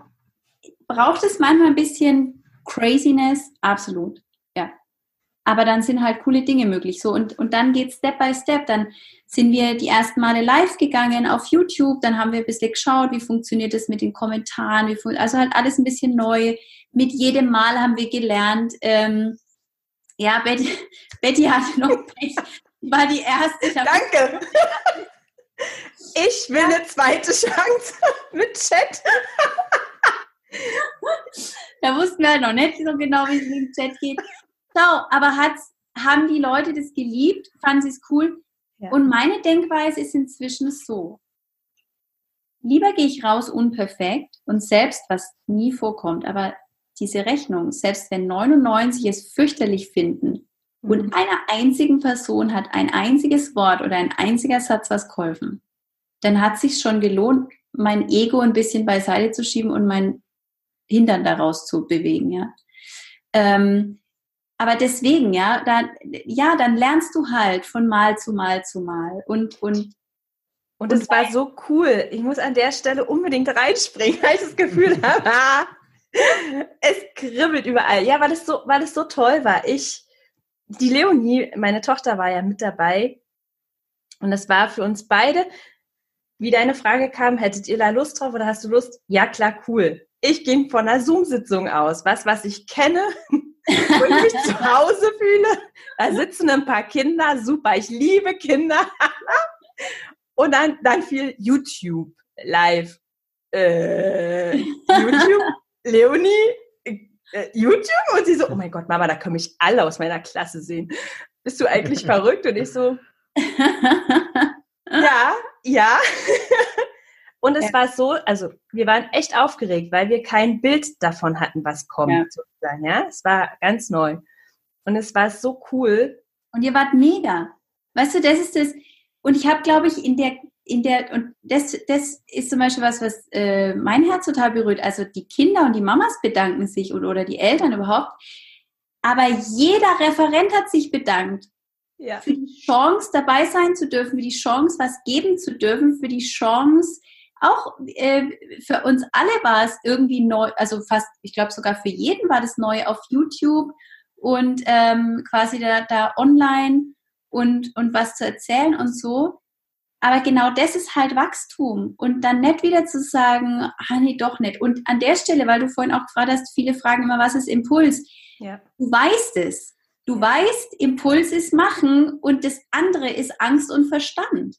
braucht es manchmal ein bisschen Craziness? Absolut. Aber dann sind halt coole Dinge möglich. So, und, und dann geht Step by Step. Dann sind wir die ersten Male live gegangen auf YouTube. Dann haben wir ein bisschen geschaut, wie funktioniert das mit den Kommentaren. Wie also halt alles ein bisschen neu. Mit jedem Mal haben wir gelernt. Ähm, ja, *laughs* Betty, Betty hatte noch *laughs* Pech. War die erste. Danke. Ich will ja. eine zweite Chance *laughs* mit Chat. da wussten wir halt noch nicht so genau, wie es mit dem Chat geht. So, aber hat's, haben die Leute das geliebt? Fanden sie es cool? Ja. Und meine Denkweise ist inzwischen so. Lieber gehe ich raus unperfekt und selbst, was nie vorkommt, aber diese Rechnung, selbst wenn 99 es fürchterlich finden mhm. und einer einzigen Person hat ein einziges Wort oder ein einziger Satz was geholfen, dann hat sich schon gelohnt, mein Ego ein bisschen beiseite zu schieben und mein Hintern daraus zu bewegen, ja. Ähm, aber deswegen, ja, dann, ja, dann lernst du halt von Mal zu Mal zu Mal. Und, und, und es war so cool. Ich muss an der Stelle unbedingt reinspringen, weil ich das Gefühl *laughs* habe, ah, es kribbelt überall. Ja, weil es so, weil es so toll war. Ich, die Leonie, meine Tochter war ja mit dabei. Und es war für uns beide, wie deine Frage kam, hättet ihr da Lust drauf oder hast du Lust? Ja, klar, cool. Ich ging von einer Zoom-Sitzung aus. Was, was ich kenne, wo ich mich zu Hause fühle. Da sitzen ein paar Kinder, super, ich liebe Kinder. *laughs* Und dann, dann fiel YouTube live. Äh, YouTube, Leonie, äh, YouTube? Und sie so, oh mein Gott, Mama, da können mich alle aus meiner Klasse sehen. Bist du eigentlich *laughs* verrückt? Und ich so, *laughs* ja, ja. Und es ja. war so, also wir waren echt aufgeregt, weil wir kein Bild davon hatten, was kommt. Ja. Sozusagen, ja? Es war ganz neu. Und es war so cool. Und ihr wart mega. Weißt du, das ist das. Und ich habe, glaube ich, in der, in der, und das, das ist zum Beispiel was, was äh, mein Herz total berührt. Also die Kinder und die Mamas bedanken sich und, oder die Eltern überhaupt. Aber jeder Referent hat sich bedankt. Ja. Für die Chance, dabei sein zu dürfen, für die Chance, was geben zu dürfen, für die Chance, auch äh, für uns alle war es irgendwie neu, also fast, ich glaube sogar für jeden war das neu auf YouTube und ähm, quasi da, da online und, und was zu erzählen und so. Aber genau das ist halt Wachstum. Und dann nicht wieder zu sagen, ah nee, doch nicht. Und an der Stelle, weil du vorhin auch gefragt hast, viele fragen immer, was ist Impuls? Ja. Du weißt es. Du weißt, Impuls ist machen und das andere ist Angst und Verstand.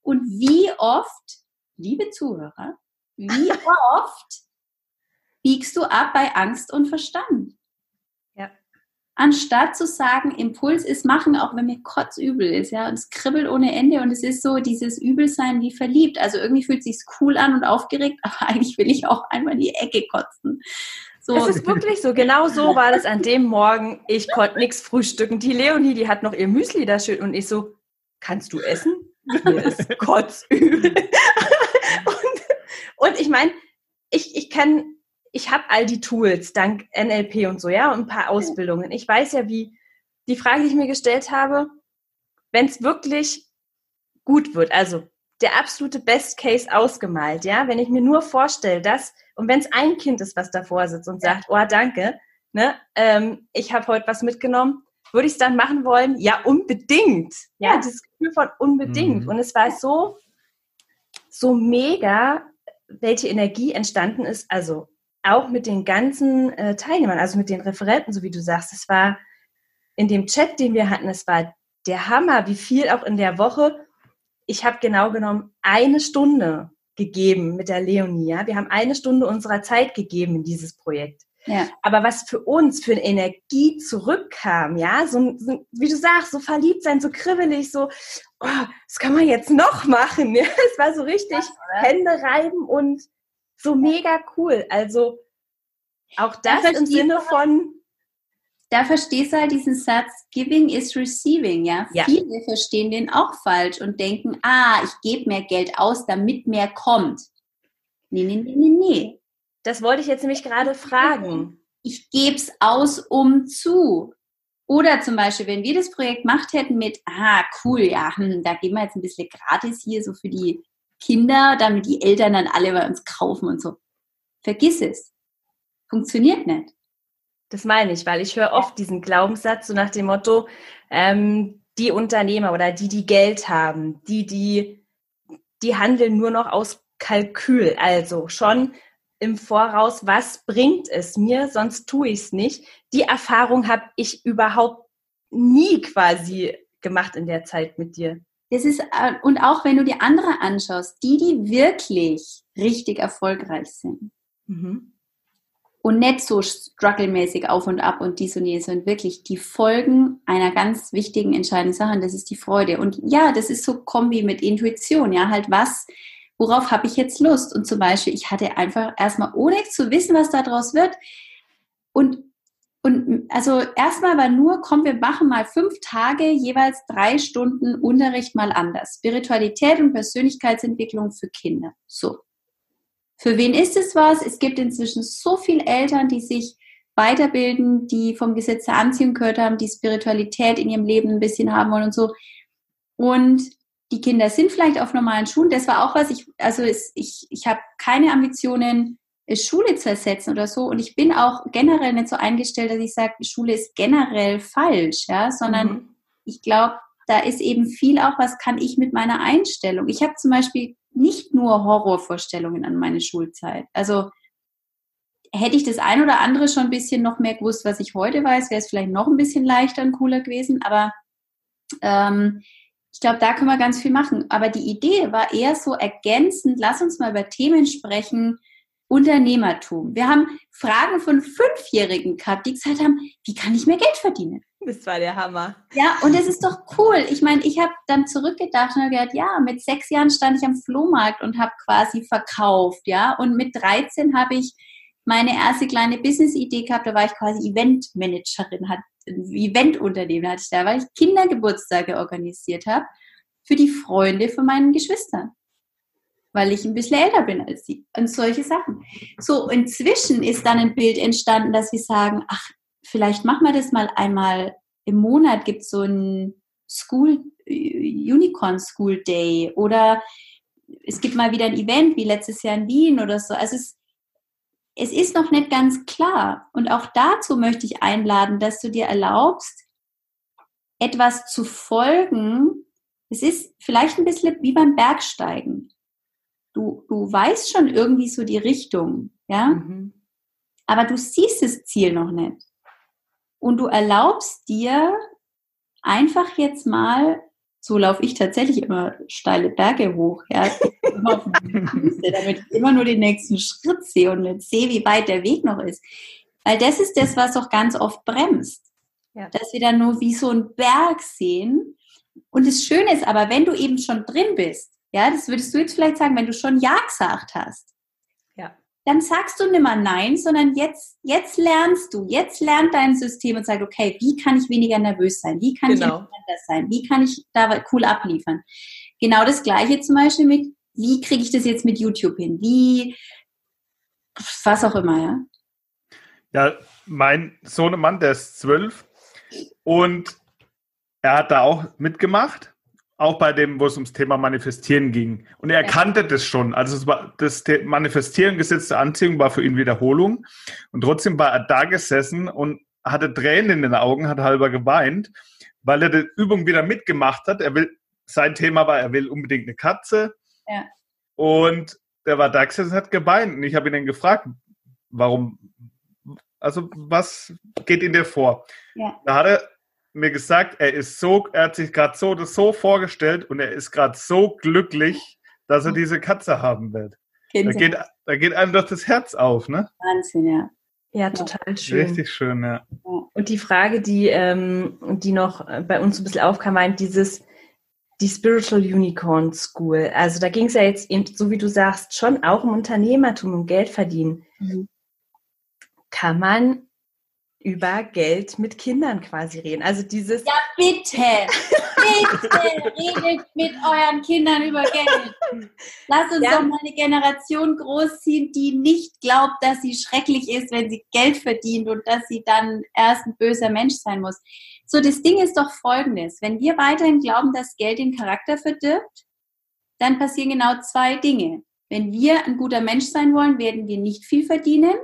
Und wie oft liebe Zuhörer, wie *laughs* oft biegst du ab bei Angst und Verstand? Ja. Anstatt zu sagen, Impuls ist machen, auch wenn mir kotzübel ist, ja, und es kribbelt ohne Ende und es ist so dieses Übelsein wie verliebt. Also irgendwie fühlt es sich cool an und aufgeregt, *laughs* aber eigentlich will ich auch einmal in die Ecke kotzen. So. Es ist wirklich so. Genau so war das an dem Morgen. Ich konnte nichts frühstücken. Die Leonie, die hat noch ihr Müsli da schön und ich so, kannst du essen? Mir ist *laughs* kotzübel. Und ich meine, ich, ich kann, ich habe all die Tools dank NLP und so, ja, und ein paar Ausbildungen. Ich weiß ja, wie die Frage, die ich mir gestellt habe, wenn es wirklich gut wird, also der absolute Best Case ausgemalt, ja, wenn ich mir nur vorstelle, dass, und wenn es ein Kind ist, was davor sitzt und sagt, oh, danke, ne, ähm, ich habe heute was mitgenommen, würde ich es dann machen wollen? Ja, unbedingt. Ja, ja. dieses Gefühl von unbedingt. Mhm. Und es war so, so mega, welche Energie entstanden ist, also auch mit den ganzen äh, Teilnehmern, also mit den Referenten, so wie du sagst, es war in dem Chat, den wir hatten, es war der Hammer, wie viel auch in der Woche. Ich habe genau genommen eine Stunde gegeben mit der Leonie. Ja? Wir haben eine Stunde unserer Zeit gegeben in dieses Projekt. Ja. Aber was für uns für eine Energie zurückkam, ja, so, so, wie du sagst, so verliebt sein, so kribbelig, so, oh, das kann man jetzt noch machen. *laughs* Es war so richtig ja, Hände reiben und so mega cool. Also auch das da im Sinne von. Da verstehst du halt diesen Satz, giving is receiving, ja? ja. Viele verstehen den auch falsch und denken, ah, ich gebe mehr Geld aus, damit mehr kommt. Nee, nee, nee, nee, nee. Das wollte ich jetzt nämlich gerade fragen. Ich gebe es aus, um zu. Oder zum Beispiel, wenn wir das Projekt gemacht hätten mit, ah, cool, ja, hm, da geben wir jetzt ein bisschen gratis hier so für die Kinder, damit die Eltern dann alle bei uns kaufen und so. Vergiss es. Funktioniert nicht. Das meine ich, weil ich höre oft diesen Glaubenssatz so nach dem Motto, ähm, die Unternehmer oder die, die Geld haben, die, die, die handeln nur noch aus Kalkül. Also schon im Voraus, was bringt es mir, sonst tue ich es nicht. Die Erfahrung habe ich überhaupt nie quasi gemacht in der Zeit mit dir. Das ist, äh, und auch wenn du die andere anschaust, die, die wirklich richtig erfolgreich sind mhm. und nicht so strugglemäßig auf und ab und dies und jenes, sondern wirklich die Folgen einer ganz wichtigen, entscheidenden Sache, und das ist die Freude. Und ja, das ist so Kombi mit Intuition, ja, halt was worauf habe ich jetzt Lust? Und zum Beispiel, ich hatte einfach erstmal, ohne zu wissen, was daraus wird, und, und also erstmal war nur, komm, wir machen mal fünf Tage, jeweils drei Stunden Unterricht mal anders. Spiritualität und Persönlichkeitsentwicklung für Kinder. So. Für wen ist es was? Es gibt inzwischen so viele Eltern, die sich weiterbilden, die vom Gesetz der Anziehung gehört haben, die Spiritualität in ihrem Leben ein bisschen haben wollen und so. Und die Kinder sind vielleicht auf normalen Schulen. Das war auch was, ich, also es, ich, ich habe keine Ambitionen, Schule zu ersetzen oder so. Und ich bin auch generell nicht so eingestellt, dass ich sage, Schule ist generell falsch, ja, sondern mhm. ich glaube, da ist eben viel auch, was kann ich mit meiner Einstellung. Ich habe zum Beispiel nicht nur Horrorvorstellungen an meine Schulzeit. Also hätte ich das ein oder andere schon ein bisschen noch mehr gewusst, was ich heute weiß, wäre es vielleicht noch ein bisschen leichter und cooler gewesen. Aber ähm, ich glaube, da können wir ganz viel machen. Aber die Idee war eher so ergänzend, lass uns mal über Themen sprechen, Unternehmertum. Wir haben Fragen von Fünfjährigen gehabt, die gesagt haben, wie kann ich mehr Geld verdienen? Das war der Hammer. Ja, und das ist doch cool. Ich meine, ich habe dann zurückgedacht und habe gedacht, ja, mit sechs Jahren stand ich am Flohmarkt und habe quasi verkauft, ja. Und mit 13 habe ich meine erste kleine Business-Idee gehabt, da war ich quasi Eventmanagerin, hat Eventunternehmen hatte ich da, weil ich Kindergeburtstage organisiert habe für die Freunde von meinen Geschwistern. Weil ich ein bisschen älter bin als sie. Und solche Sachen. So, inzwischen ist dann ein Bild entstanden, dass wir sagen, ach, vielleicht machen wir das mal einmal im Monat, gibt es so ein School, Unicorn School Day oder es gibt mal wieder ein Event wie letztes Jahr in Wien oder so. Also es, es ist noch nicht ganz klar. Und auch dazu möchte ich einladen, dass du dir erlaubst, etwas zu folgen. Es ist vielleicht ein bisschen wie beim Bergsteigen. Du, du weißt schon irgendwie so die Richtung, ja? Mhm. Aber du siehst das Ziel noch nicht. Und du erlaubst dir einfach jetzt mal so laufe ich tatsächlich immer steile Berge hoch, ja. Füße, *laughs* damit ich immer nur den nächsten Schritt sehe und nicht sehe, wie weit der Weg noch ist. Weil das ist das, was auch ganz oft bremst. Ja. Dass wir dann nur wie so einen Berg sehen. Und das Schöne ist aber, wenn du eben schon drin bist, ja, das würdest du jetzt vielleicht sagen, wenn du schon Ja gesagt hast, dann sagst du nimmer Nein, sondern jetzt, jetzt lernst du, jetzt lernt dein System und sagt, okay, wie kann ich weniger nervös sein? Wie kann genau. ich entspannter sein? Wie kann ich da cool abliefern? Genau das Gleiche zum Beispiel mit, wie kriege ich das jetzt mit YouTube hin? Wie, was auch immer, ja? Ja, mein Sohnemann, der ist zwölf und er hat da auch mitgemacht auch bei dem, wo es ums Thema Manifestieren ging. Und er ja. kannte das schon. Also es war, das Manifestieren, gesetzte Anziehung war für ihn Wiederholung. Und trotzdem war er da gesessen und hatte Tränen in den Augen, hat halber geweint, weil er die Übung wieder mitgemacht hat. Er will, sein Thema war, er will unbedingt eine Katze. Ja. Und der war da gesessen, hat geweint. Und ich habe ihn dann gefragt, warum, also was geht in dir vor? Ja. Da hat er mir gesagt, er ist so, er hat sich gerade so das so vorgestellt und er ist gerade so glücklich, dass er diese Katze haben wird. Da geht, da geht einem doch das Herz auf, ne? Wahnsinn, ja. Ja, total schön. Richtig schön, ja. Und die Frage, die, ähm, die noch bei uns ein bisschen aufkam, war dieses, die Spiritual Unicorn School. Also da ging es ja jetzt, eben, so wie du sagst, schon auch um Unternehmertum, um Geld verdienen. Mhm. Kann man über Geld mit Kindern quasi reden. Also dieses. Ja, bitte! Bitte redet mit euren Kindern über Geld. Lass uns ja. doch mal eine Generation großziehen, die nicht glaubt, dass sie schrecklich ist, wenn sie Geld verdient und dass sie dann erst ein böser Mensch sein muss. So, das Ding ist doch folgendes. Wenn wir weiterhin glauben, dass Geld den Charakter verdirbt, dann passieren genau zwei Dinge. Wenn wir ein guter Mensch sein wollen, werden wir nicht viel verdienen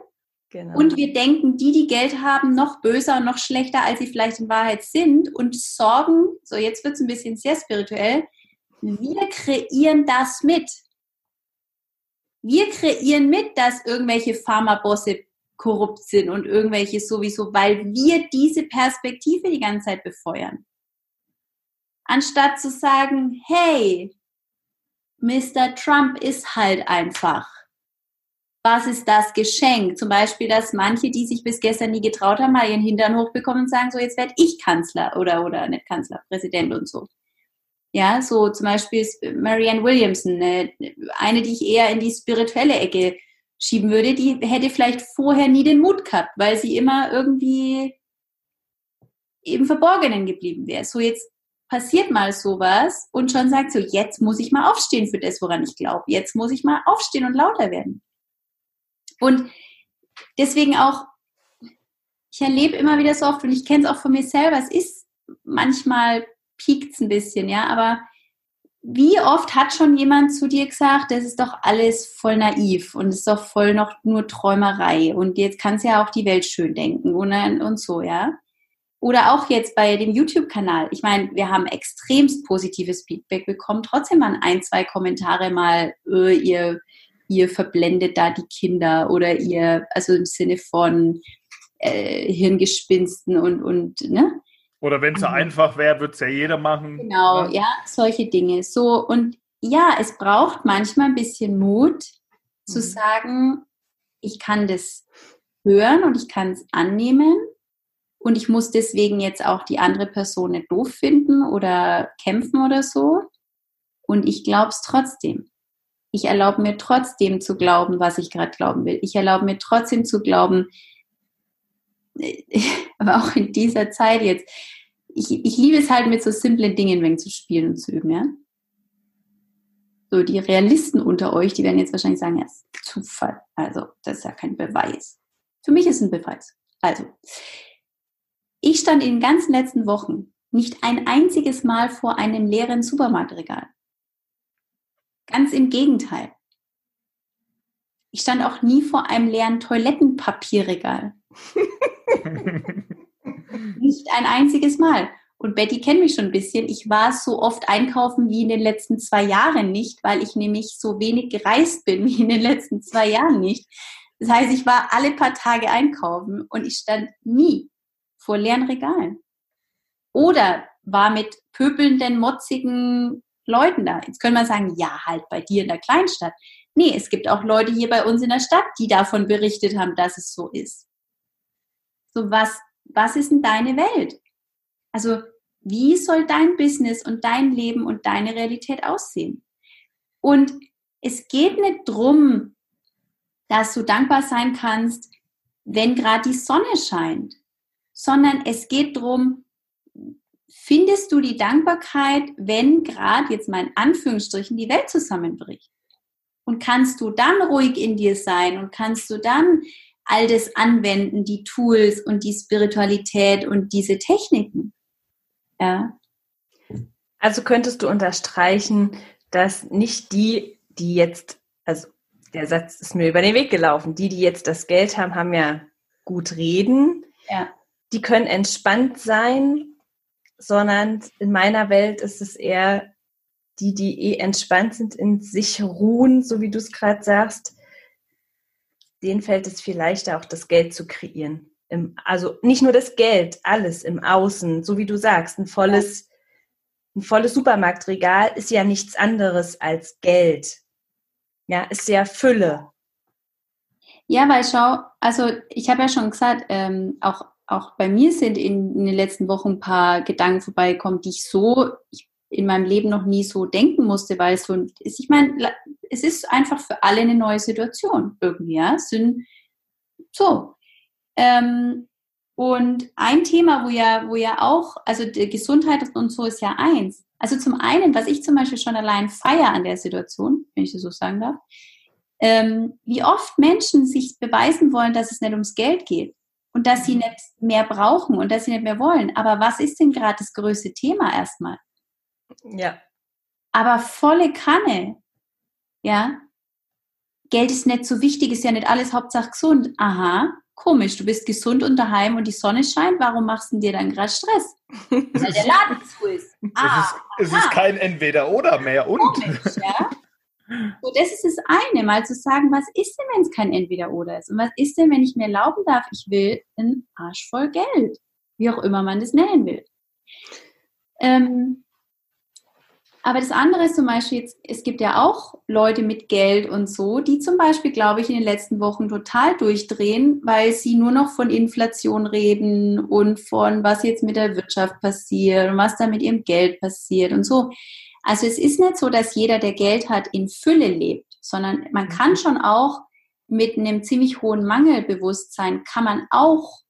Genau. Und wir denken, die, die Geld haben, noch böser und noch schlechter, als sie vielleicht in Wahrheit sind und sorgen, so jetzt wird es ein bisschen sehr spirituell, wir kreieren das mit. Wir kreieren mit, dass irgendwelche Pharmabosse korrupt sind und irgendwelche sowieso, weil wir diese Perspektive die ganze Zeit befeuern. Anstatt zu sagen, hey, Mr. Trump ist halt einfach was ist das Geschenk? Zum Beispiel, dass manche, die sich bis gestern nie getraut haben, mal ihren Hintern hochbekommen und sagen, so jetzt werde ich Kanzler oder, oder nicht Kanzler, Präsident und so. Ja, so zum Beispiel Marianne Williamson, eine, eine, die ich eher in die spirituelle Ecke schieben würde, die hätte vielleicht vorher nie den Mut gehabt, weil sie immer irgendwie im Verborgenen geblieben wäre. So jetzt passiert mal sowas und schon sagt so, jetzt muss ich mal aufstehen für das, woran ich glaube. Jetzt muss ich mal aufstehen und lauter werden. Und deswegen auch, ich erlebe immer wieder so oft und ich kenne es auch von mir selber, es ist manchmal piekt es ein bisschen, ja, aber wie oft hat schon jemand zu dir gesagt, das ist doch alles voll naiv und ist doch voll noch nur Träumerei und jetzt kannst du ja auch die Welt schön denken und, und so, ja. Oder auch jetzt bei dem YouTube-Kanal. Ich meine, wir haben extremst positives Feedback bekommen. Trotzdem waren ein, zwei Kommentare mal, öh, ihr, ihr verblendet da die Kinder oder ihr, also im Sinne von äh, Hirngespinsten und, und, ne? Oder wenn es so mhm. einfach wäre, würde es ja jeder machen. Genau, ne? ja, solche Dinge. So, und ja, es braucht manchmal ein bisschen Mut zu mhm. sagen, ich kann das hören und ich kann es annehmen und ich muss deswegen jetzt auch die andere Person nicht doof finden oder kämpfen oder so. Und ich glaube es trotzdem. Ich erlaube mir trotzdem zu glauben, was ich gerade glauben will. Ich erlaube mir trotzdem zu glauben, *laughs* aber auch in dieser Zeit jetzt, ich, ich liebe es halt mit so simplen Dingen wegen zu spielen und zu üben, ja. So, die Realisten unter euch, die werden jetzt wahrscheinlich sagen, ja, ist Zufall. Also, das ist ja kein Beweis. Für mich ist es ein Beweis. Also, ich stand in den ganzen letzten Wochen nicht ein einziges Mal vor einem leeren Supermarktregal. Ganz im Gegenteil. Ich stand auch nie vor einem leeren Toilettenpapierregal. *laughs* nicht ein einziges Mal. Und Betty kennt mich schon ein bisschen. Ich war so oft einkaufen wie in den letzten zwei Jahren nicht, weil ich nämlich so wenig gereist bin wie in den letzten zwei Jahren nicht. Das heißt, ich war alle paar Tage einkaufen und ich stand nie vor leeren Regalen. Oder war mit pöbelnden, motzigen Leuten da. Jetzt könnte man sagen, ja, halt bei dir in der Kleinstadt. Nee, es gibt auch Leute hier bei uns in der Stadt, die davon berichtet haben, dass es so ist. So, was, was ist denn deine Welt? Also, wie soll dein Business und dein Leben und deine Realität aussehen? Und es geht nicht drum, dass du dankbar sein kannst, wenn gerade die Sonne scheint, sondern es geht drum, findest du die Dankbarkeit, wenn gerade jetzt mal in Anführungsstrichen die Welt zusammenbricht? Und kannst du dann ruhig in dir sein und kannst du dann all das anwenden, die Tools und die Spiritualität und diese Techniken. Ja. Also könntest du unterstreichen, dass nicht die, die jetzt, also der Satz ist mir über den Weg gelaufen, die, die jetzt das Geld haben, haben ja gut reden. Ja. Die können entspannt sein, sondern in meiner Welt ist es eher die, die eh entspannt sind, in sich ruhen, so wie du es gerade sagst, denen fällt es viel leichter, auch das Geld zu kreieren. Im, also nicht nur das Geld, alles im Außen, so wie du sagst, ein volles, ein volles Supermarktregal ist ja nichts anderes als Geld. Ja, ist ja Fülle. Ja, weil schau, also ich habe ja schon gesagt, ähm, auch, auch bei mir sind in, in, den letzten Wochen ein paar Gedanken vorbeigekommen, die ich so in meinem Leben noch nie so denken musste, weil so. Ich meine, es ist einfach für alle eine neue Situation irgendwie, ja. Sind so. Ähm, und ein Thema, wo ja, wo ja auch, also Gesundheit und so ist ja eins. Also zum einen, was ich zum Beispiel schon allein feiere an der Situation, wenn ich das so sagen darf, ähm, wie oft Menschen sich beweisen wollen, dass es nicht ums Geld geht und dass sie nicht mehr brauchen und dass sie nicht mehr wollen. Aber was ist denn gerade das größte Thema erstmal? Ja. Aber volle Kanne. Ja. Geld ist nicht so wichtig, ist ja nicht alles Hauptsache gesund. Aha, komisch, du bist gesund und daheim und die Sonne scheint, warum machst du dir dann gerade Stress? Weil der *laughs* Laden zu ist. Ah, es, ist, es ist kein Entweder-Oder mehr und. Komisch, ja? So, das ist das eine, mal zu sagen, was ist denn, wenn es kein Entweder-Oder ist? Und was ist denn, wenn ich mir erlauben darf, ich will einen Arsch voll Geld? Wie auch immer man das nennen will. Ähm, aber das andere ist zum Beispiel, jetzt, es gibt ja auch Leute mit Geld und so, die zum Beispiel, glaube ich, in den letzten Wochen total durchdrehen, weil sie nur noch von Inflation reden und von was jetzt mit der Wirtschaft passiert und was da mit ihrem Geld passiert und so. Also es ist nicht so, dass jeder, der Geld hat, in Fülle lebt, sondern man kann mhm. schon auch mit einem ziemlich hohen Mangelbewusstsein, kann man auch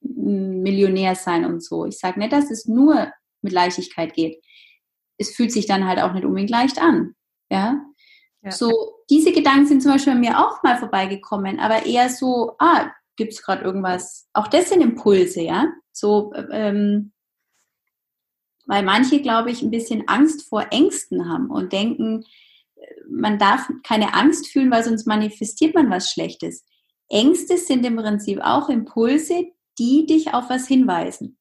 Millionär sein und so. Ich sage nicht, dass es nur mit Leichtigkeit geht es fühlt sich dann halt auch nicht unbedingt leicht an. Ja? ja. So, diese Gedanken sind zum Beispiel bei mir auch mal vorbeigekommen, aber eher so, ah, gibt es gerade irgendwas? Auch das sind Impulse, ja. So, ähm, weil manche, glaube ich, ein bisschen Angst vor Ängsten haben und denken, man darf keine Angst fühlen, weil sonst manifestiert man was Schlechtes. Ängste sind im Prinzip auch Impulse, die dich auf was hinweisen.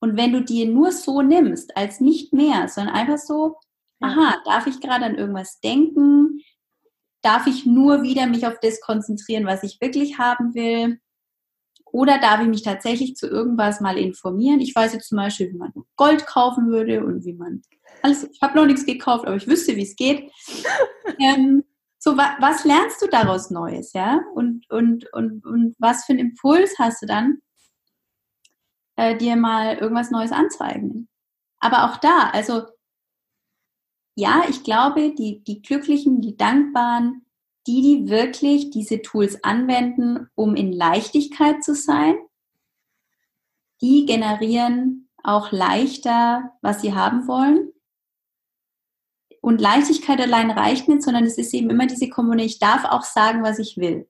Und wenn du die nur so nimmst, als nicht mehr, sondern einfach so, aha, darf ich gerade an irgendwas denken? Darf ich nur wieder mich auf das konzentrieren, was ich wirklich haben will? Oder darf ich mich tatsächlich zu irgendwas mal informieren? Ich weiß jetzt zum Beispiel, wie man Gold kaufen würde und wie man alles. Ich habe noch nichts gekauft, aber ich wüsste, wie es geht. *laughs* ähm, so, wa was lernst du daraus Neues, ja? Und, und, und, und was für einen Impuls hast du dann, äh, dir mal irgendwas Neues anzeigen? Aber auch da, also ja, ich glaube, die, die Glücklichen, die Dankbaren, die, die wirklich diese Tools anwenden, um in Leichtigkeit zu sein, die generieren auch leichter, was sie haben wollen. Und Leichtigkeit allein reicht nicht, sondern es ist eben immer diese Kommunikation, ich darf auch sagen, was ich will.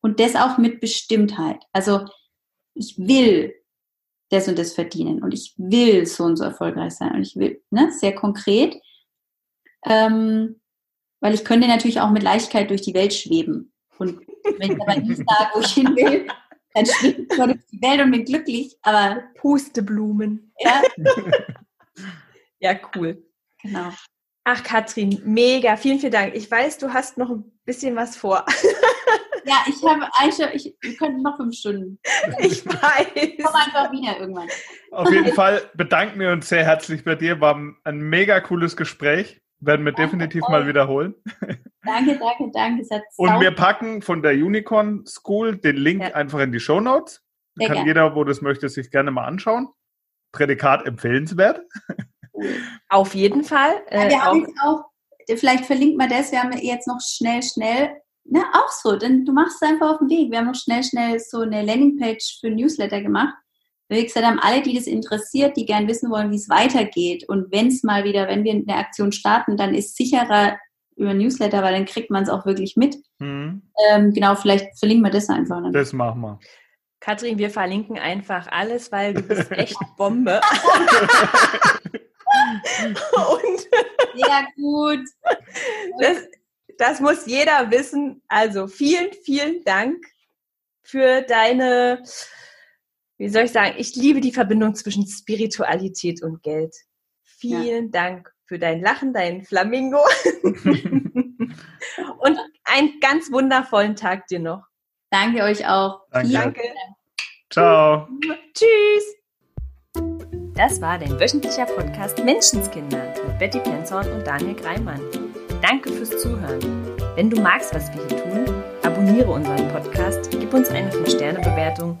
Und das auch mit Bestimmtheit. Also ich will das und das verdienen und ich will so und so erfolgreich sein und ich will, ne, sehr konkret. Ähm, weil ich könnte natürlich auch mit Leichtigkeit durch die Welt schweben. Und wenn ich aber nicht sage, wo ich hin will, dann schwebe ich durch die Welt und bin glücklich. Aber Pusteblumen. Ja. ja, cool. Genau. Ach, Katrin, mega. Vielen, vielen Dank. Ich weiß, du hast noch ein bisschen was vor. *laughs* Ja, ich habe Aisha, ich, wir könnten noch fünf Stunden. Ich weiß. Komm einfach wieder irgendwann. Auf jeden Fall bedanken wir uns sehr herzlich bei dir. War ein mega cooles Gespräch. Werden wir definitiv mal wiederholen. *laughs* Danke, danke, danke. Und wir packen von der Unicorn School den Link ja. einfach in die Show Notes. Kann gerne. jeder, wo das möchte, sich gerne mal anschauen. Prädikat empfehlenswert. *laughs* Auf jeden Fall. Äh, ja, wir haben jetzt auch, vielleicht verlinkt man das, wir haben jetzt noch schnell, schnell, ne, auch so, denn du machst es einfach auf den Weg. Wir haben noch schnell, schnell so eine Landingpage für Newsletter gemacht wie gesagt haben, alle, die das interessiert, die gern wissen wollen, wie es weitergeht. Und wenn es mal wieder, wenn wir eine Aktion starten, dann ist sicherer über Newsletter, weil dann kriegt man es auch wirklich mit. Mhm. Ähm, genau, vielleicht verlinken wir das einfach. Dann. Das machen wir. Katrin, wir verlinken einfach alles, weil du bist *laughs* echt Bombe. *laughs* Und ja, gut. Das, das muss jeder wissen. Also vielen, vielen Dank für deine wie soll ich sagen, ich liebe die Verbindung zwischen Spiritualität und Geld. Vielen ja. Dank für dein Lachen, dein Flamingo. *laughs* und einen ganz wundervollen Tag dir noch. Danke euch auch. Danke. Danke. Ciao. Tschüss. Das war dein wöchentlicher Podcast Menschenskinder mit Betty Penzorn und Daniel Greimann. Danke fürs Zuhören. Wenn du magst, was wir hier tun, abonniere unseren Podcast, gib uns eine 5-Sterne-Bewertung